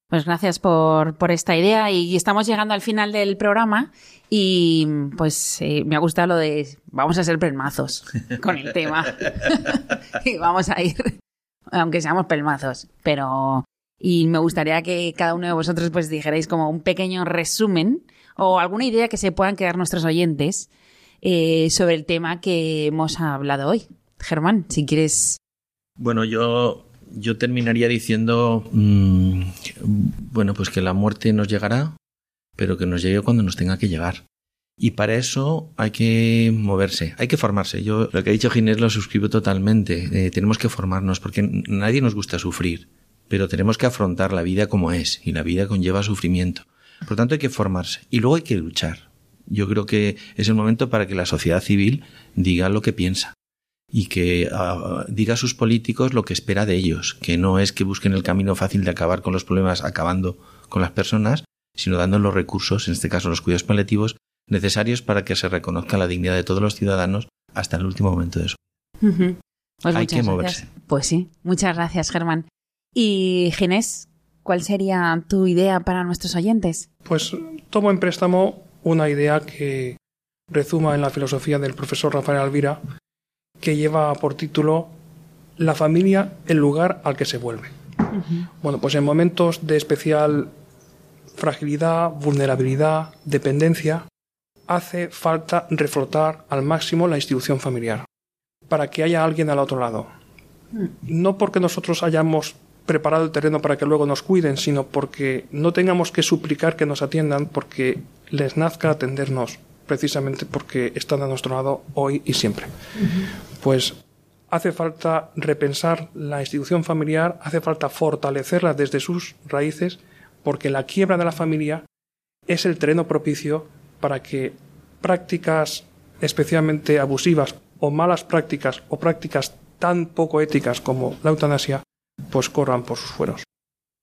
Pues gracias por, esta idea y estamos llegando al final del programa y pues eh, me ha gustado lo de vamos a ser pelmazos con el tema y vamos a ir, aunque seamos pelmazos, pero y me gustaría que cada uno de vosotros pues dijerais como un pequeño resumen o alguna idea que se puedan quedar nuestros oyentes eh, sobre el tema que hemos hablado hoy. Germán, si quieres. Bueno, yo yo terminaría diciendo, mm, bueno, pues que la muerte nos llegará, pero que nos llegue cuando nos tenga que llegar. Y para eso hay que moverse, hay que formarse. Yo lo que ha dicho Ginés lo suscribo totalmente. Eh, tenemos que formarnos porque nadie nos gusta sufrir, pero tenemos que afrontar la vida como es y la vida conlleva sufrimiento. Por lo tanto hay que formarse y luego hay que luchar. Yo creo que es el momento para que la sociedad civil diga lo que piensa y que ah, diga a sus políticos lo que espera de ellos, que no es que busquen el camino fácil de acabar con los problemas acabando con las personas, sino dando los recursos, en este caso los cuidados paliativos, necesarios para que se reconozca la dignidad de todos los ciudadanos hasta el último momento de su vida. Pues Hay que moverse. Pues sí, muchas gracias, Germán. Y Ginés, ¿cuál sería tu idea para nuestros oyentes? Pues tomo en préstamo una idea que rezuma en la filosofía del profesor Rafael Alvira, que lleva por título La familia, el lugar al que se vuelve. Bueno, pues en momentos de especial fragilidad, vulnerabilidad, dependencia, hace falta reflotar al máximo la institución familiar, para que haya alguien al otro lado. No porque nosotros hayamos preparado el terreno para que luego nos cuiden, sino porque no tengamos que suplicar que nos atiendan porque les nazca atendernos precisamente porque están a nuestro lado hoy y siempre. Pues hace falta repensar la institución familiar, hace falta fortalecerla desde sus raíces, porque la quiebra de la familia es el terreno propicio para que prácticas especialmente abusivas o malas prácticas o prácticas tan poco éticas como la eutanasia pues corran por sus fueros.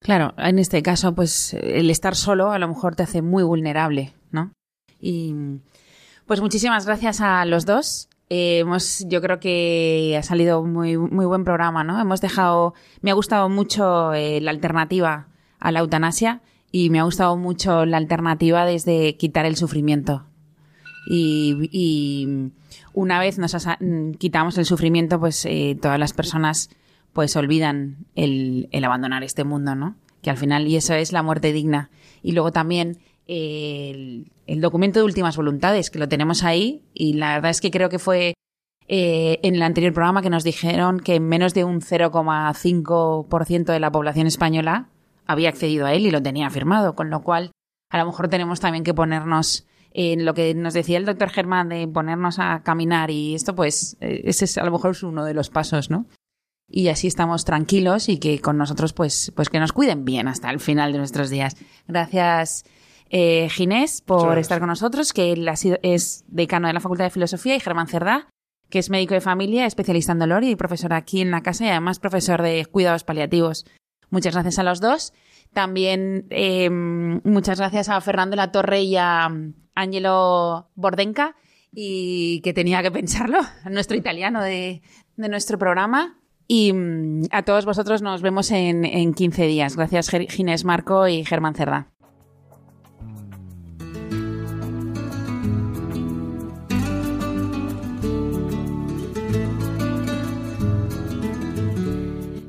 Claro, en este caso, pues el estar solo a lo mejor te hace muy vulnerable, ¿no? Y pues muchísimas gracias a los dos. Eh, hemos, yo creo que ha salido muy, muy buen programa, ¿no? Hemos dejado, me ha gustado mucho eh, la alternativa a la eutanasia y me ha gustado mucho la alternativa desde quitar el sufrimiento. Y, y una vez nos quitamos el sufrimiento, pues eh, todas las personas pues olvidan el, el abandonar este mundo, ¿no? Que al final, y eso es la muerte digna. Y luego también eh, el, el documento de últimas voluntades, que lo tenemos ahí, y la verdad es que creo que fue eh, en el anterior programa que nos dijeron que menos de un 0,5% de la población española había accedido a él y lo tenía firmado, con lo cual a lo mejor tenemos también que ponernos en lo que nos decía el doctor Germán de ponernos a caminar y esto pues eh, ese es a lo mejor es uno de los pasos, ¿no? y así estamos tranquilos y que con nosotros pues, pues que nos cuiden bien hasta el final de nuestros días. Gracias eh, Ginés por gracias. estar con nosotros, que él ha sido, es decano de la Facultad de Filosofía y Germán Cerdá, que es médico de familia, especialista en dolor y profesor aquí en la casa y además profesor de cuidados paliativos. Muchas gracias a los dos. También eh, muchas gracias a Fernando La Torre y a Angelo Bordenca y que tenía que pensarlo, nuestro italiano de, de nuestro programa. Y mm, a todos vosotros nos vemos en, en 15 días. Gracias Ginés Marco y Germán Cerda.